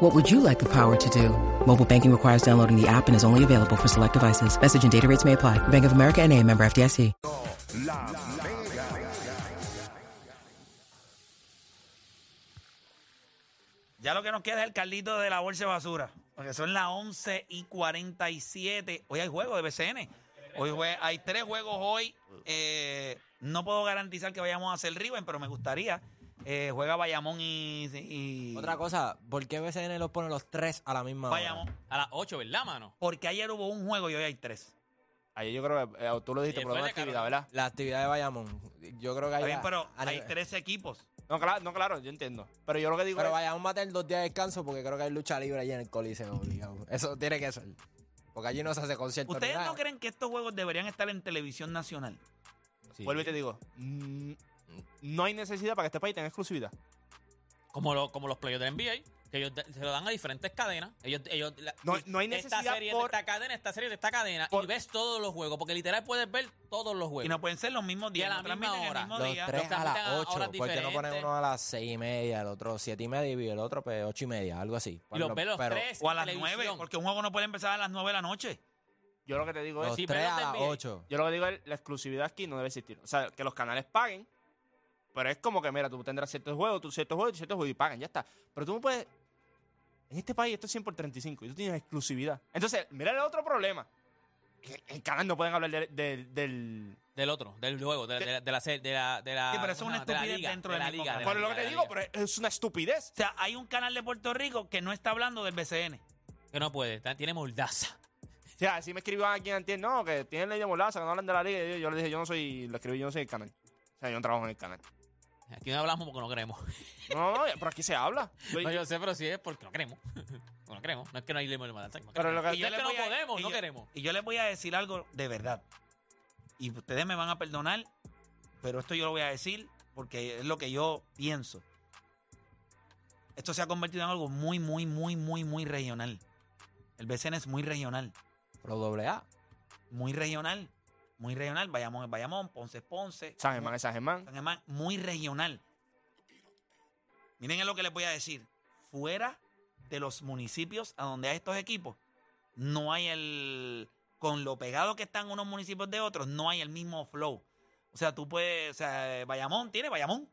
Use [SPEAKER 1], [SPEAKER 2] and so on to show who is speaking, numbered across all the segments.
[SPEAKER 1] What would you like the power to do? Mobile banking requires downloading the app and is only available for select devices. Message and data rates may apply. Bank of America and a member FDIC.
[SPEAKER 2] La Mega.
[SPEAKER 3] Ya lo que nos queda es el caldito de la bolsa de basura. Porque son las 11 y 47. Hoy hay juego de BCN. Hoy jue- hay tres juegos hoy. Eh, no puedo garantizar que vayamos a hacer Riven, pero me gustaría. Eh, juega Bayamón y, y-
[SPEAKER 4] Otra cosa, ¿por qué BCN los pone los tres a la misma hora?
[SPEAKER 3] Bayamón.
[SPEAKER 5] A las 8, ¿verdad, mano?
[SPEAKER 3] Porque ayer hubo un juego y hoy hay tres.
[SPEAKER 6] Ayer yo creo que eh, tú lo dijiste
[SPEAKER 5] Ayer
[SPEAKER 6] por
[SPEAKER 5] fue
[SPEAKER 6] una
[SPEAKER 5] de
[SPEAKER 6] actividad. ¿verdad?
[SPEAKER 4] La actividad de Bayamón. Yo creo que hay.
[SPEAKER 3] Está bien, pero
[SPEAKER 4] a
[SPEAKER 3] hay tres equipos.
[SPEAKER 6] No, claro, no, claro, yo entiendo. Pero yo lo que digo
[SPEAKER 4] Pero
[SPEAKER 6] es,
[SPEAKER 4] Bayamón va a tener dos días de descanso porque creo que hay lucha libre allí en el Coliseo. obligado. Eso tiene que ser. Porque allí no se hace concierto. ni
[SPEAKER 3] ¿Ustedes
[SPEAKER 4] nada.
[SPEAKER 3] no creen que estos juegos deberían estar en televisión nacional?
[SPEAKER 4] Sí.
[SPEAKER 6] vuelvo y te digo, mm, no hay necesidad para que este país tenga exclusividad.
[SPEAKER 5] Como, lo- como los players del NBA, que ellos de- se lo dan a diferentes cadenas. Ellos, ellos, la-
[SPEAKER 6] No- no hay
[SPEAKER 5] Esta
[SPEAKER 6] necesidad
[SPEAKER 5] serie
[SPEAKER 6] por-
[SPEAKER 5] de esta cadena, esta serie de esta cadena.
[SPEAKER 6] por-
[SPEAKER 5] y ves todos los juegos. Porque literal puedes ver todos los
[SPEAKER 3] Y
[SPEAKER 5] juegos.
[SPEAKER 3] no pueden ser los mismos días.
[SPEAKER 5] Y a la
[SPEAKER 3] no transmiten
[SPEAKER 5] misma
[SPEAKER 3] el
[SPEAKER 5] hora.
[SPEAKER 3] mismo
[SPEAKER 4] Los
[SPEAKER 3] día.
[SPEAKER 4] tres
[SPEAKER 5] Los
[SPEAKER 4] a las
[SPEAKER 5] transmiten a
[SPEAKER 4] 8.
[SPEAKER 5] horas
[SPEAKER 4] ¿Por qué no ponen uno a las 6 y media, el otro 7 y media y el otro pues 8 y media? Algo así.
[SPEAKER 5] y los ves los
[SPEAKER 4] Pero
[SPEAKER 5] tres.
[SPEAKER 3] O a las nueve, porque un juego no puede empezar a las nueve de la noche.
[SPEAKER 6] Yo lo que te digo es,
[SPEAKER 4] Los
[SPEAKER 5] Sí,
[SPEAKER 4] 3
[SPEAKER 5] pero
[SPEAKER 4] a las
[SPEAKER 5] del NBA.
[SPEAKER 4] 8.
[SPEAKER 6] yo lo que digo es, la exclusividad aquí no debe existir. O sea, que los canales paguen, pero es como que, mira, tú tendrás ciertos juegos, tú ciertos juegos, ciertos juegos y pagan, ya está. Pero tú no puedes, en este país esto es 100 por 35 y tú tienes exclusividad. Entonces, mira el otro problema. El, el canal no pueden hablar de- de- del...
[SPEAKER 5] Del otro, del juego, de, de la- de la serie, de la, de la.
[SPEAKER 3] Sí, pero eso es
[SPEAKER 5] ¿cómo
[SPEAKER 3] una estupidez
[SPEAKER 5] liga,
[SPEAKER 3] dentro
[SPEAKER 5] de la liga.
[SPEAKER 6] Por lo que te digo, pero es una estupidez.
[SPEAKER 3] O sea, hay un canal de Puerto Rico que no está hablando del BCN.
[SPEAKER 5] Que no puede, tiene moldaza.
[SPEAKER 6] O sea, si me escribían aquí antes, no, que tienen ley de molaza, que no hablan de la liga. Yo, yo le dije, yo no soy, lo escribí, yo no soy el canal. O sea, yo no trabajo en el canal.
[SPEAKER 5] Aquí no hablamos porque no queremos.
[SPEAKER 6] No, no, pero aquí se habla.
[SPEAKER 5] No, yo sé, pero sí es porque no queremos. no queremos. No es que no hay moldaza. no
[SPEAKER 6] Pero lo que-
[SPEAKER 3] Y yo
[SPEAKER 5] es
[SPEAKER 3] le
[SPEAKER 5] que no
[SPEAKER 3] a-
[SPEAKER 5] podemos,
[SPEAKER 3] y
[SPEAKER 5] no
[SPEAKER 3] yo-
[SPEAKER 5] queremos.
[SPEAKER 3] Y yo les voy a decir algo de verdad. Y ustedes me van a perdonar, pero esto yo lo voy a decir porque es lo que yo pienso. Esto se ha convertido en algo muy, muy, muy, muy, muy regional. El BCN es muy regional.
[SPEAKER 4] Pero doble A.
[SPEAKER 3] Muy regional. Muy regional. Bayamón es Bayamón, Ponce es Ponce.
[SPEAKER 6] San Germán es San Germán.
[SPEAKER 3] San Germán, muy regional. Miren lo que les voy a decir. Fuera de los municipios a donde hay estos equipos, no hay el. Con lo pegado que están unos municipios de otros, no hay el mismo flow. O sea, tú puedes. O sea, Bayamón tiene Bayamón.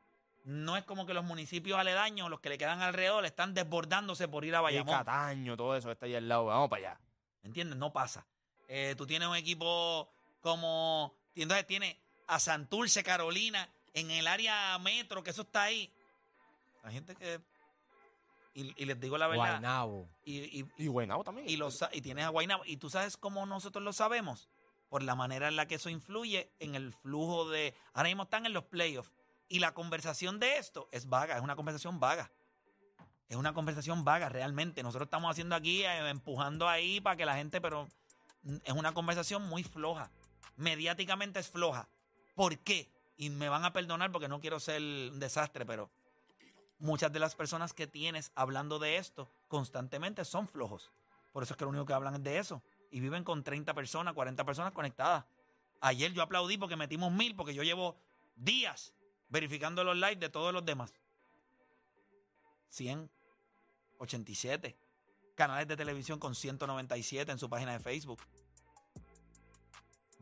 [SPEAKER 3] No es como que los municipios aledaños, los que le quedan alrededor, están desbordándose por ir a
[SPEAKER 6] Y
[SPEAKER 3] Bayamón.
[SPEAKER 6] Cataño, todo eso está ahí al lado. Vamos para allá.
[SPEAKER 3] ¿Entiendes? No pasa. Eh, tú tienes un equipo como. Entonces tiene a Santurce, Carolina, en el área metro, que eso está ahí. Hay gente que. Y, y les digo la verdad.
[SPEAKER 4] Guaynabo.
[SPEAKER 3] Y, y,
[SPEAKER 6] Y Guaynabo también.
[SPEAKER 3] y, lo sa- y tienes a Guaynabo. Y tú sabes cómo nosotros lo sabemos. Por la manera en la que eso influye en el flujo de. Ahora mismo están en los playoffs. Y la conversación de esto es vaga, es una conversación vaga. Es una conversación vaga realmente. Nosotros estamos haciendo aquí, eh, empujando ahí para que la gente, pero es una conversación muy floja. Mediáticamente es floja. ¿Por qué? Y me van a perdonar porque no quiero ser un desastre, pero muchas de las personas que tienes hablando de esto constantemente son flojos. Por eso es que lo único que hablan es de eso. Y viven con 30 personas, 40 personas conectadas. Ayer yo aplaudí porque metimos mil, porque yo llevo días verificando los likes de todos los demás. 100, 87. Canales de televisión con 197 en su página de Facebook.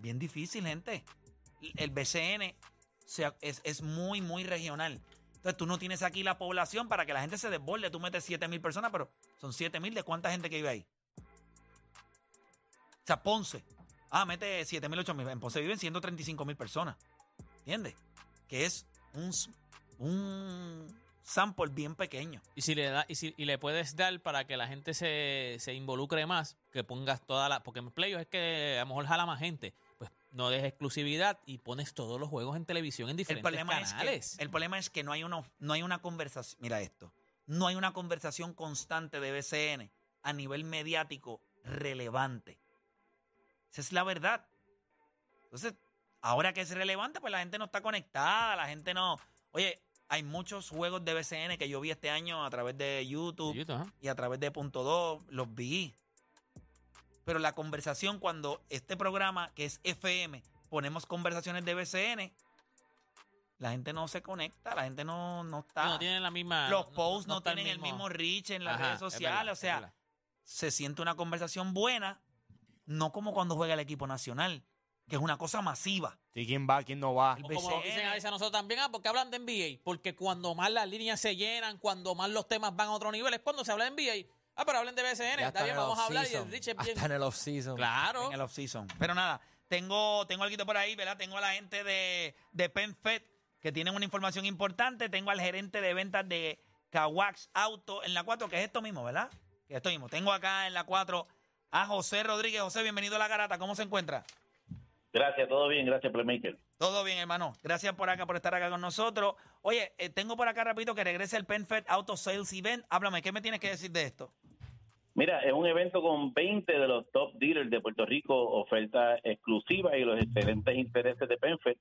[SPEAKER 3] Bien difícil, gente. El BCN es, es muy, muy regional. Entonces tú no tienes aquí la población para que la gente se desborde. Tú metes 7 mil personas, pero son 7 mil de cuánta gente que vive ahí. O sea, Ponce. Ah, mete 7 mil, 8 mil. En Ponce viven 135 mil personas. ¿Entiendes? Que es un sample bien pequeño.
[SPEAKER 5] Y si le da, y, si, y le puedes dar para que la gente se, se involucre más, que pongas toda la. Porque en playoffs es que a lo mejor jala más gente. Pues no des exclusividad y pones todos los juegos en televisión en
[SPEAKER 3] El
[SPEAKER 5] diferentes
[SPEAKER 3] problema, es
[SPEAKER 5] canales.
[SPEAKER 3] que, el problema es que no hay, una, no hay una conversación. Mira esto. No hay una conversación constante de BCN a nivel mediático relevante. Esa es la verdad. Entonces, ahora que es relevante, pues la gente no está conectada, la gente no. Oye, hay muchos juegos de BCN que yo vi este año a través de YouTube y a través de Punto 2, los vi. Pero la conversación, cuando este programa, que es FM, ponemos conversaciones de BCN, la gente no se conecta, la gente no, no está.
[SPEAKER 5] No tienen la misma.
[SPEAKER 3] los posts no, tienen el mismo reach en las
[SPEAKER 5] Ajá,
[SPEAKER 3] redes
[SPEAKER 5] es
[SPEAKER 3] sociales.
[SPEAKER 5] verdad,
[SPEAKER 3] o sea, se siente una conversación buena, no como cuando juega el equipo nacional, que es una cosa masiva.
[SPEAKER 6] ¿Y quién va? ¿Quién no va?
[SPEAKER 3] El
[SPEAKER 5] como dicen a veces a nosotros también, ah, porque hablan de NBA. Porque cuando más las líneas se llenan, cuando más los temas van a otro nivel, es cuando se habla de NBA. Ah, pero hablen de BCN. Está bien, vamos a hablar y el Rich es bien.
[SPEAKER 4] Hasta en el off-season.
[SPEAKER 5] Claro.
[SPEAKER 3] en el off-season. Pero nada, tengo, tengo algo por ahí, ¿verdad? Tengo a la gente de, de PenFed que tienen una información importante. Tengo al gerente de ventas de Kawax Auto en la 4, que es esto mismo, ¿verdad? Que es esto mismo. Tengo acá en la 4 a José Rodríguez. José, bienvenido a la garata. ¿Cómo se encuentra?
[SPEAKER 7] Gracias, todo bien, gracias, Playmaker.
[SPEAKER 3] Todo bien, hermano. Gracias por acá, por estar acá con nosotros. Oye, eh, tengo por acá, repito, que regrese el PenFed Auto Sales Event. Háblame, ¿qué me tienes que decir de esto?
[SPEAKER 7] Mira, es un evento con 20 de los top dealers de Puerto Rico, ofertas exclusivas y los excelentes intereses de PenFed.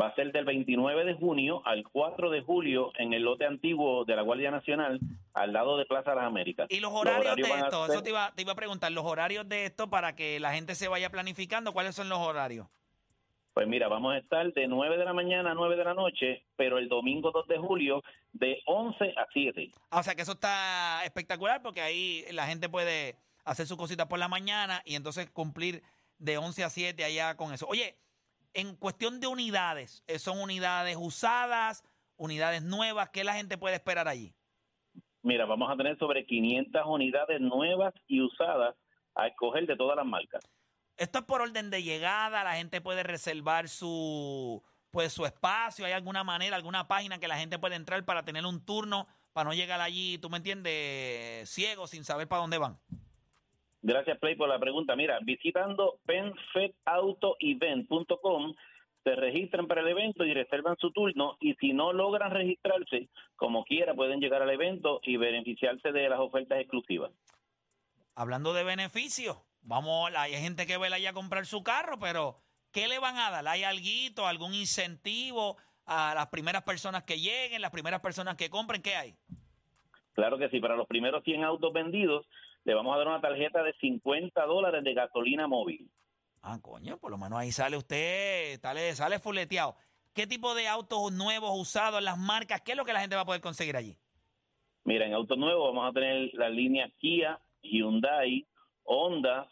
[SPEAKER 7] Va a ser del 29 de junio al 4 de julio en el lote antiguo de la Guardia Nacional, al lado de Plaza Las Américas.
[SPEAKER 3] Y los horarios, de esto,
[SPEAKER 7] ser-
[SPEAKER 3] eso te iba, te iba a preguntar, los horarios de esto para que la gente se vaya planificando, ¿cuáles son los horarios?
[SPEAKER 7] Pues mira, vamos a estar de 9 de la mañana a 9 de la noche, pero el domingo 2 de julio de 11 a 7.
[SPEAKER 3] Ah, O sea que eso está espectacular porque ahí la gente puede hacer sus cositas por la mañana y entonces cumplir de 11 a 7 allá con eso. Oye, en cuestión de unidades, eh, ¿son unidades usadas, unidades nuevas? ¿Qué la gente puede esperar allí?
[SPEAKER 7] Mira, vamos a tener sobre 500 unidades nuevas y usadas a escoger de todas las marcas.
[SPEAKER 3] Esto es por orden de llegada, la gente puede reservar su pues su espacio, hay alguna manera, alguna página que la gente puede entrar para tener un turno, para no llegar allí, tú me entiendes, ciego, sin saber para dónde van.
[SPEAKER 7] Gracias, Play, por la pregunta. Mira, visitando penfedautoevent.com se registran para el evento y reservan su turno y si no logran registrarse, como quiera, pueden llegar al evento y beneficiarse de las ofertas exclusivas.
[SPEAKER 3] Hablando de beneficios, vamos, hay gente que va allá a comprar su carro, pero ¿qué le van a dar? ¿Hay alguito, algún incentivo a las primeras personas que lleguen, las primeras personas que compren? ¿Qué hay?
[SPEAKER 7] Claro que sí, para los primeros 100 autos vendidos, le vamos a dar una tarjeta de 50 dólares de gasolina móvil.
[SPEAKER 3] Ah, coño, por lo menos ahí sale usted, sale, sale fuleteado. ¿Qué tipo de autos nuevos, usados, las marcas? ¿Qué es lo que la gente va a poder conseguir allí?
[SPEAKER 7] Mira, en autos nuevos vamos a tener la línea Kia, Hyundai, Honda,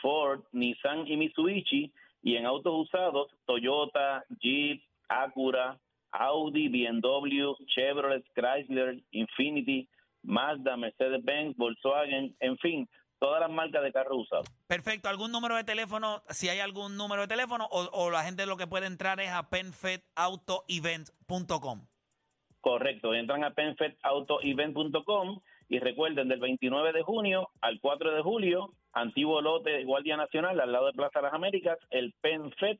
[SPEAKER 7] Ford, Nissan y Mitsubishi. Y en autos usados, Toyota, Jeep, Acura, Audi, BMW, Chevrolet, Chrysler, Infinity, Mazda, Mercedes-Benz, Volkswagen, en fin, todas las marcas de carros usados.
[SPEAKER 3] Perfecto, ¿algún número de teléfono? Si hay algún número de teléfono, o, o la gente lo que puede entrar es a penfedautoevent.com.
[SPEAKER 7] Correcto, entran a penfedautoevent.com y recuerden del 29 de junio al 4 de julio, antiguo lote de Guardia Nacional al lado de Plaza Las Américas, el PenFed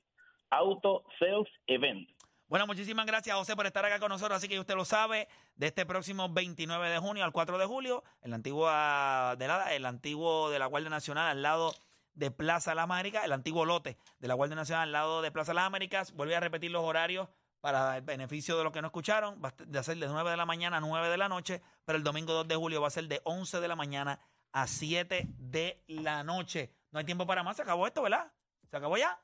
[SPEAKER 7] Auto Sales Event.
[SPEAKER 3] Bueno, muchísimas gracias, José, por estar acá con nosotros. Así que usted lo sabe, de este próximo 29 de junio al 4 de julio, el antiguo de la, el antiguo de la Guardia Nacional al lado de Plaza Las Américas, el antiguo lote de la Guardia Nacional al lado de Plaza Las Américas. Vuelve a repetir los horarios para el beneficio de los que no escucharon. Va a ser de 9 de la mañana a 9 de la noche, pero el domingo 2 de julio va a ser de 11 de la mañana a 7 de la noche. No hay tiempo para más, se acabó esto, ¿verdad? ¿Se acabó ya?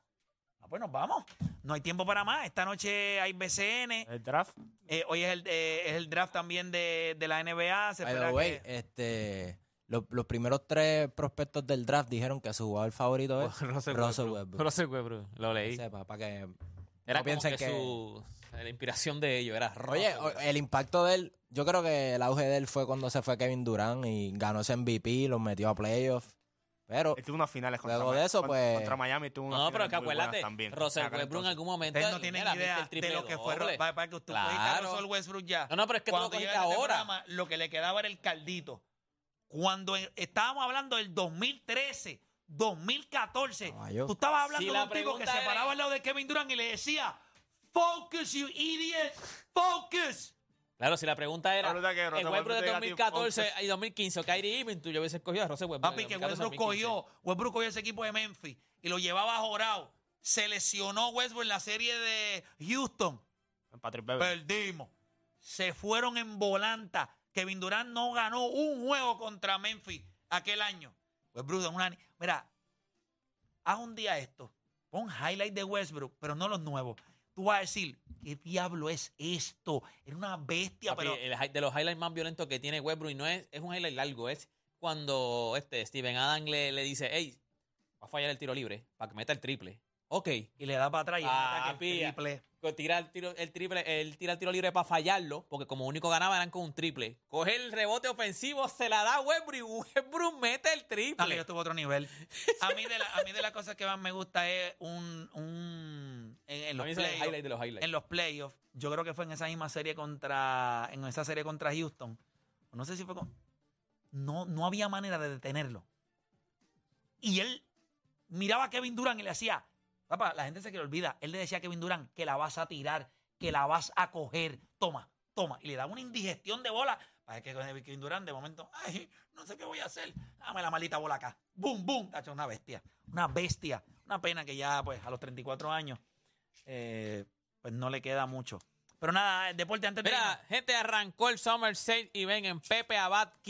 [SPEAKER 3] Ah, pues nos vamos. No hay tiempo para más. Esta noche hay BCN.
[SPEAKER 6] El draft.
[SPEAKER 3] Eh, hoy es el, eh, es el draft también de, de la NBA. Se
[SPEAKER 4] By
[SPEAKER 3] espera
[SPEAKER 4] the way,
[SPEAKER 3] que-
[SPEAKER 4] este, los, los primeros tres prospectos del draft dijeron que su jugador favorito es
[SPEAKER 5] Russell
[SPEAKER 4] Russell
[SPEAKER 5] Westbrook.
[SPEAKER 4] Westbrook.
[SPEAKER 5] Russell Westbrook, lo leí.
[SPEAKER 4] sepa, para que
[SPEAKER 5] Era
[SPEAKER 4] no
[SPEAKER 5] como
[SPEAKER 4] piensen
[SPEAKER 5] que,
[SPEAKER 4] que-
[SPEAKER 5] su la inspiración de ellos era
[SPEAKER 4] Oye,
[SPEAKER 5] Russell
[SPEAKER 4] o- el impacto de él, yo creo que el auge de él fue cuando se fue Kevin Durant y ganó ese MVP, los metió a playoffs. Pero
[SPEAKER 6] Él tuvo unas finales contra,
[SPEAKER 4] Luego de eso, pues-
[SPEAKER 6] contra Miami. Tuvo unas
[SPEAKER 5] No, pero es que acuérdate,
[SPEAKER 6] también.
[SPEAKER 5] Russell Westbrook en algún momento.
[SPEAKER 3] Ustedes no tienen
[SPEAKER 5] mira,
[SPEAKER 3] idea
[SPEAKER 5] el
[SPEAKER 3] de lo que fue.
[SPEAKER 5] doble.
[SPEAKER 3] Para, para que usted
[SPEAKER 5] Claro.
[SPEAKER 3] Russell Westbrook ya.
[SPEAKER 5] No, no, pero es que tú
[SPEAKER 3] Cuando
[SPEAKER 5] lo cogiste
[SPEAKER 3] llega este
[SPEAKER 5] ahora.
[SPEAKER 3] programa, lo que le quedaba era el caldito. Cuando estábamos hablando del 2013, 2014,
[SPEAKER 4] Caballo.
[SPEAKER 3] tú estabas hablando
[SPEAKER 5] Si
[SPEAKER 3] de un tipo que se paraba al lado de Kevin Durant y le decía, focus, you idiot, focus.
[SPEAKER 5] Claro, si la pregunta era
[SPEAKER 6] La que
[SPEAKER 5] el
[SPEAKER 6] Russell
[SPEAKER 5] Westbrook de
[SPEAKER 6] Westbrook llega a
[SPEAKER 5] 2014
[SPEAKER 6] ti,
[SPEAKER 5] y 2015 o Kyrie Irving, tú yo hubiese escogido a Russell Westbrook.
[SPEAKER 3] Papi, que
[SPEAKER 5] 2014,
[SPEAKER 3] Westbrook
[SPEAKER 5] 2015.
[SPEAKER 3] cogió, Westbrook cogió ese equipo de Memphis y lo llevaba jorado. Se lesionó Westbrook en la serie de Houston.
[SPEAKER 6] Patrick.
[SPEAKER 3] Perdimos. Se fueron en volanta. Kevin Durant no ganó un juego contra Memphis aquel año. Westbrook una... Mira, haz un día esto. Pon highlight de Westbrook, pero no los nuevos. Tú vas a decir, ¿qué diablo es esto? Era una bestia,
[SPEAKER 5] Papi,
[SPEAKER 3] pero...
[SPEAKER 5] el de los highlights más violentos que tiene Westbrook y no es, es un highlight largo, es cuando este Steven Adams le, le dice, hey, va a fallar el tiro libre para que meta el triple. Ok.
[SPEAKER 3] Y le da para atrás y
[SPEAKER 5] Papi,
[SPEAKER 3] el triple.
[SPEAKER 5] Tira el tiro, el triple, él tira el tiro libre para fallarlo, porque como único ganaba eran con un triple. Coge el rebote ofensivo, se la da a Westbrook y Westbrook mete el
[SPEAKER 3] Dale, yo
[SPEAKER 5] triple.
[SPEAKER 3] estuve a otro nivel. A mí de, la, a mí de las cosas que más me gusta es un... un en, los playoffs.
[SPEAKER 5] los
[SPEAKER 3] en los playoffs, yo creo que fue en esa misma serie contra, en esa serie contra Houston. No sé si fue con, no, no había manera de detenerlo. Y él miraba a Kevin Durant y le decía, papá, la gente se que le olvida. Él le decía a Kevin Durant que la vas a tirar, que la vas a coger. Toma, toma. Y le daba una indigestión de bola. Para que Kevin Durant de momento, ay, no sé qué voy a hacer. Dame la maldita bola acá. Boom, boom. Tacho, una bestia. Una bestia. Una pena que ya, pues, a los 34 años, eh, pues no le queda mucho. Pero nada, el deporte antes de irnos.
[SPEAKER 5] Mira, gente, arrancó el Summer Sale y ven en Pepe Abad